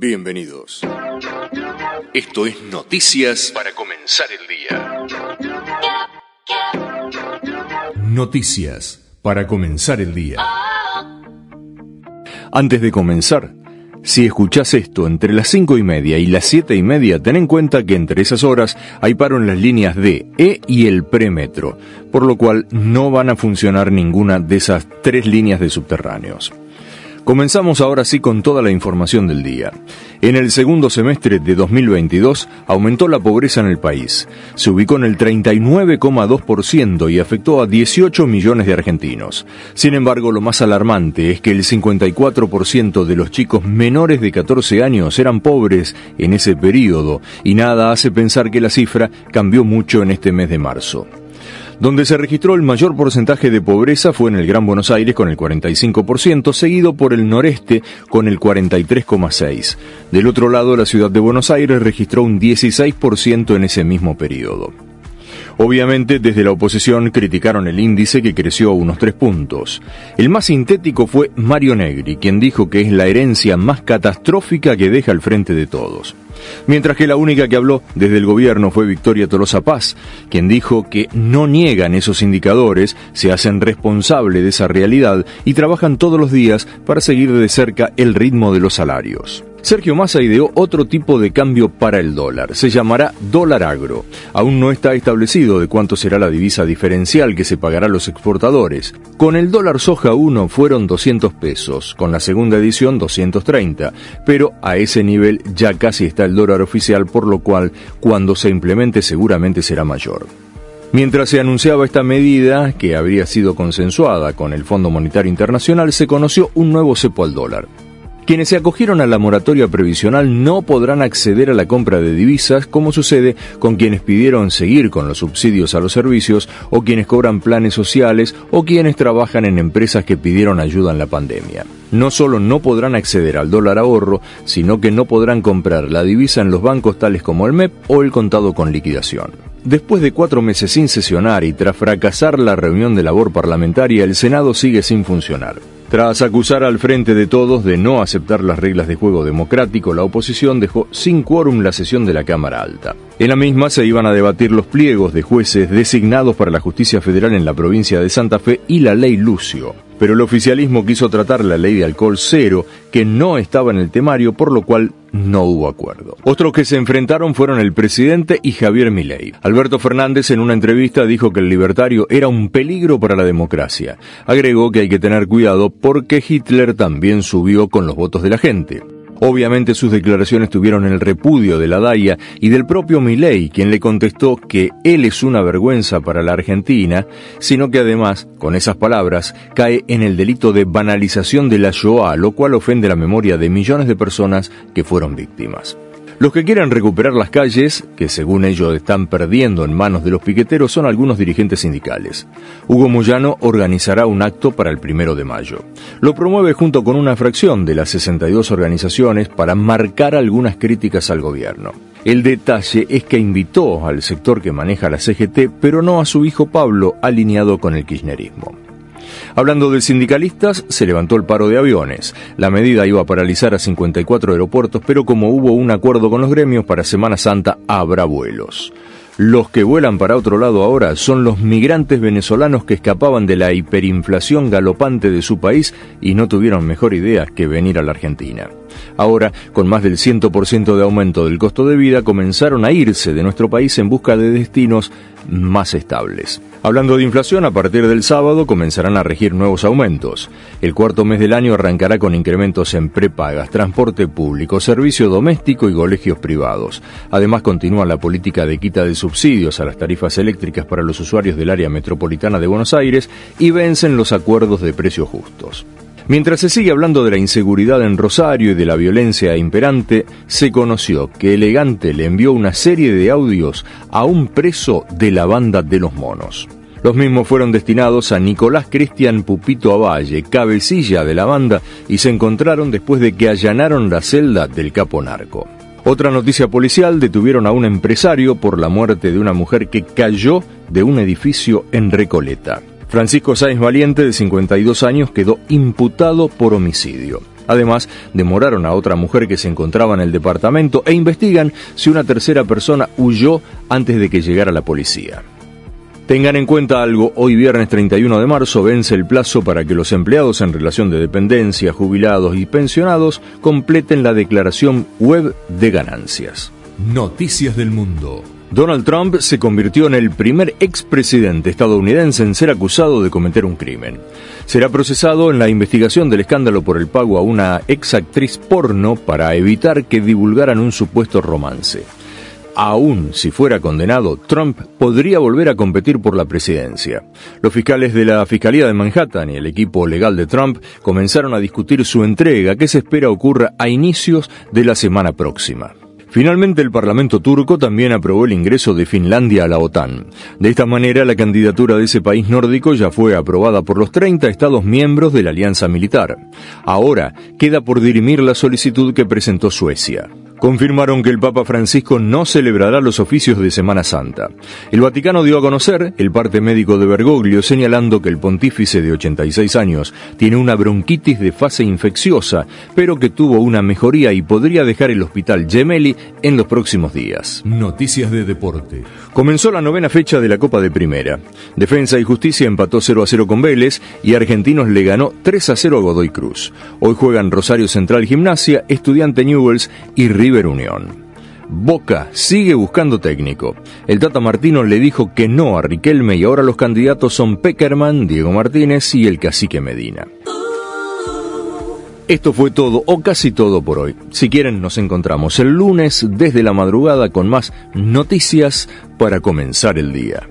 Bienvenidos. Esto es Noticias para comenzar el día. Noticias para comenzar el día. Antes de comenzar, si escuchás esto entre las cinco y media y las siete y media, ten en cuenta que entre esas horas hay paro en las líneas D, E y el premetro, por lo cual no van a funcionar ninguna de esas tres líneas de subterráneos. Comenzamos ahora sí con toda la información del día. En el segundo semestre de 2022 aumentó la pobreza en el país. Se ubicó en el 39,2% y afectó a 18 millones de argentinos. Sin embargo, lo más alarmante es que el 54% de los chicos menores de 14 años eran pobres en ese periodo y nada hace pensar que la cifra cambió mucho en este mes de marzo. Donde se registró el mayor porcentaje de pobreza fue en el Gran Buenos Aires con el 45%, seguido por el noreste con el 43,6%. Del otro lado, la ciudad de Buenos Aires registró un 16% en ese mismo periodo. Obviamente, desde la oposición criticaron el índice que creció unos tres puntos. El más sintético fue Mario Negri, quien dijo que es la herencia más catastrófica que deja al frente de todos mientras que la única que habló desde el gobierno fue Victoria Tolosa Paz, quien dijo que no niegan esos indicadores, se hacen responsable de esa realidad y trabajan todos los días para seguir de cerca el ritmo de los salarios. Sergio Massa ideó otro tipo de cambio para el dólar. Se llamará dólar agro. Aún no está establecido de cuánto será la divisa diferencial que se pagará a los exportadores. Con el dólar soja 1 fueron 200 pesos, con la segunda edición 230, pero a ese nivel ya casi está el dólar oficial, por lo cual cuando se implemente seguramente será mayor. Mientras se anunciaba esta medida, que habría sido consensuada con el Fondo Monetario Internacional, se conoció un nuevo cepo al dólar. Quienes se acogieron a la moratoria previsional no podrán acceder a la compra de divisas como sucede con quienes pidieron seguir con los subsidios a los servicios o quienes cobran planes sociales o quienes trabajan en empresas que pidieron ayuda en la pandemia. No solo no podrán acceder al dólar ahorro, sino que no podrán comprar la divisa en los bancos tales como el MEP o el contado con liquidación. Después de cuatro meses sin sesionar y tras fracasar la reunión de labor parlamentaria, el Senado sigue sin funcionar. Tras acusar al frente de todos de no aceptar las reglas de juego democrático, la oposición dejó sin quórum la sesión de la Cámara Alta. En la misma se iban a debatir los pliegos de jueces designados para la justicia federal en la provincia de Santa Fe y la ley Lucio. Pero el oficialismo quiso tratar la ley de alcohol cero, que no estaba en el temario, por lo cual no hubo acuerdo. Otros que se enfrentaron fueron el presidente y Javier Milei. Alberto Fernández en una entrevista dijo que el libertario era un peligro para la democracia. Agregó que hay que tener cuidado porque Hitler también subió con los votos de la gente. Obviamente sus declaraciones tuvieron el repudio de la DAIA y del propio Milei, quien le contestó que él es una vergüenza para la Argentina, sino que además, con esas palabras, cae en el delito de banalización de la Shoah, lo cual ofende la memoria de millones de personas que fueron víctimas. Los que quieran recuperar las calles, que según ellos están perdiendo en manos de los piqueteros, son algunos dirigentes sindicales. Hugo Moyano organizará un acto para el primero de mayo. Lo promueve junto con una fracción de las 62 organizaciones para marcar algunas críticas al gobierno. El detalle es que invitó al sector que maneja la CGT, pero no a su hijo Pablo, alineado con el kirchnerismo. Hablando de sindicalistas, se levantó el paro de aviones. La medida iba a paralizar a 54 aeropuertos, pero como hubo un acuerdo con los gremios, para Semana Santa habrá vuelos. Los que vuelan para otro lado ahora son los migrantes venezolanos que escapaban de la hiperinflación galopante de su país y no tuvieron mejor idea que venir a la Argentina. Ahora, con más del 100% de aumento del costo de vida, comenzaron a irse de nuestro país en busca de destinos más estables. Hablando de inflación, a partir del sábado comenzarán a regir nuevos aumentos. El cuarto mes del año arrancará con incrementos en prepagas, transporte público, servicio doméstico y colegios privados. Además, continúa la política de quita de subsidios a las tarifas eléctricas para los usuarios del área metropolitana de Buenos Aires y vencen los acuerdos de precios justos. Mientras se sigue hablando de la inseguridad en Rosario y de la violencia imperante, se conoció que Elegante le envió una serie de audios a un preso de la banda de los monos. Los mismos fueron destinados a Nicolás Cristian Pupito Avalle, cabecilla de la banda, y se encontraron después de que allanaron la celda del capo narco. Otra noticia policial, detuvieron a un empresario por la muerte de una mujer que cayó de un edificio en Recoleta. Francisco Sáenz Valiente, de 52 años, quedó imputado por homicidio. Además, demoraron a otra mujer que se encontraba en el departamento e investigan si una tercera persona huyó antes de que llegara la policía. Tengan en cuenta algo, hoy viernes 31 de marzo vence el plazo para que los empleados en relación de dependencia, jubilados y pensionados completen la declaración web de ganancias. Noticias del Mundo. Donald Trump se convirtió en el primer expresidente estadounidense en ser acusado de cometer un crimen. Será procesado en la investigación del escándalo por el pago a una ex actriz porno para evitar que divulgaran un supuesto romance. Aún si fuera condenado, Trump podría volver a competir por la presidencia. Los fiscales de la Fiscalía de Manhattan y el equipo legal de Trump comenzaron a discutir su entrega, que se espera ocurra a inicios de la semana próxima. Finalmente, el Parlamento turco también aprobó el ingreso de Finlandia a la OTAN. De esta manera, la candidatura de ese país nórdico ya fue aprobada por los 30 Estados miembros de la alianza militar. Ahora queda por dirimir la solicitud que presentó Suecia confirmaron que el Papa Francisco no celebrará los oficios de Semana Santa. El Vaticano dio a conocer el parte médico de Bergoglio señalando que el pontífice de 86 años tiene una bronquitis de fase infecciosa, pero que tuvo una mejoría y podría dejar el hospital Gemelli en los próximos días. Noticias de deporte. Comenzó la novena fecha de la Copa de Primera. Defensa y Justicia empató 0 a 0 con Vélez y Argentinos le ganó 3 a 0 a Godoy Cruz. Hoy juegan Rosario Central Gimnasia, Estudiante Newells y Unión. Boca sigue buscando técnico. El Tata Martino le dijo que no a Riquelme y ahora los candidatos son Peckerman, Diego Martínez y el cacique Medina. Esto fue todo o casi todo por hoy. Si quieren nos encontramos el lunes desde la madrugada con más noticias para comenzar el día.